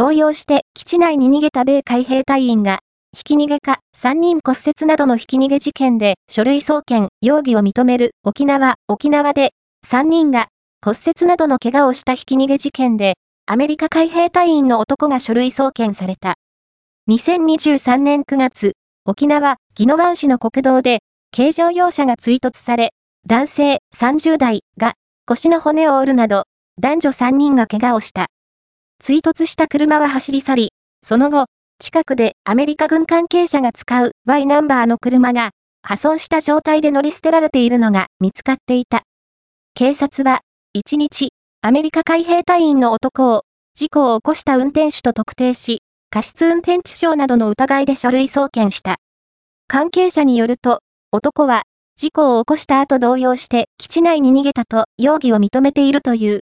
動揺して基地内に逃げた米海兵隊員が、ひき逃げか3人骨折などのひき逃げ事件で書類送検、容疑を認める沖縄、沖縄で3人が骨折などの怪我をしたひき逃げ事件で、アメリカ海兵隊員の男が書類送検された。2023年9月、沖縄、宜野湾市の国道で、軽乗用車が追突され、男性30代が腰の骨を折るなど、男女3人が怪我をした。追突した車は走り去り、その後、近くでアメリカ軍関係者が使う Y ナンバーの車が破損した状態で乗り捨てられているのが見つかっていた。警察は、1日、アメリカ海兵隊員の男を事故を起こした運転手と特定し、過失運転致傷などの疑いで書類送検した。関係者によると、男は事故を起こした後動揺して基地内に逃げたと容疑を認めているという。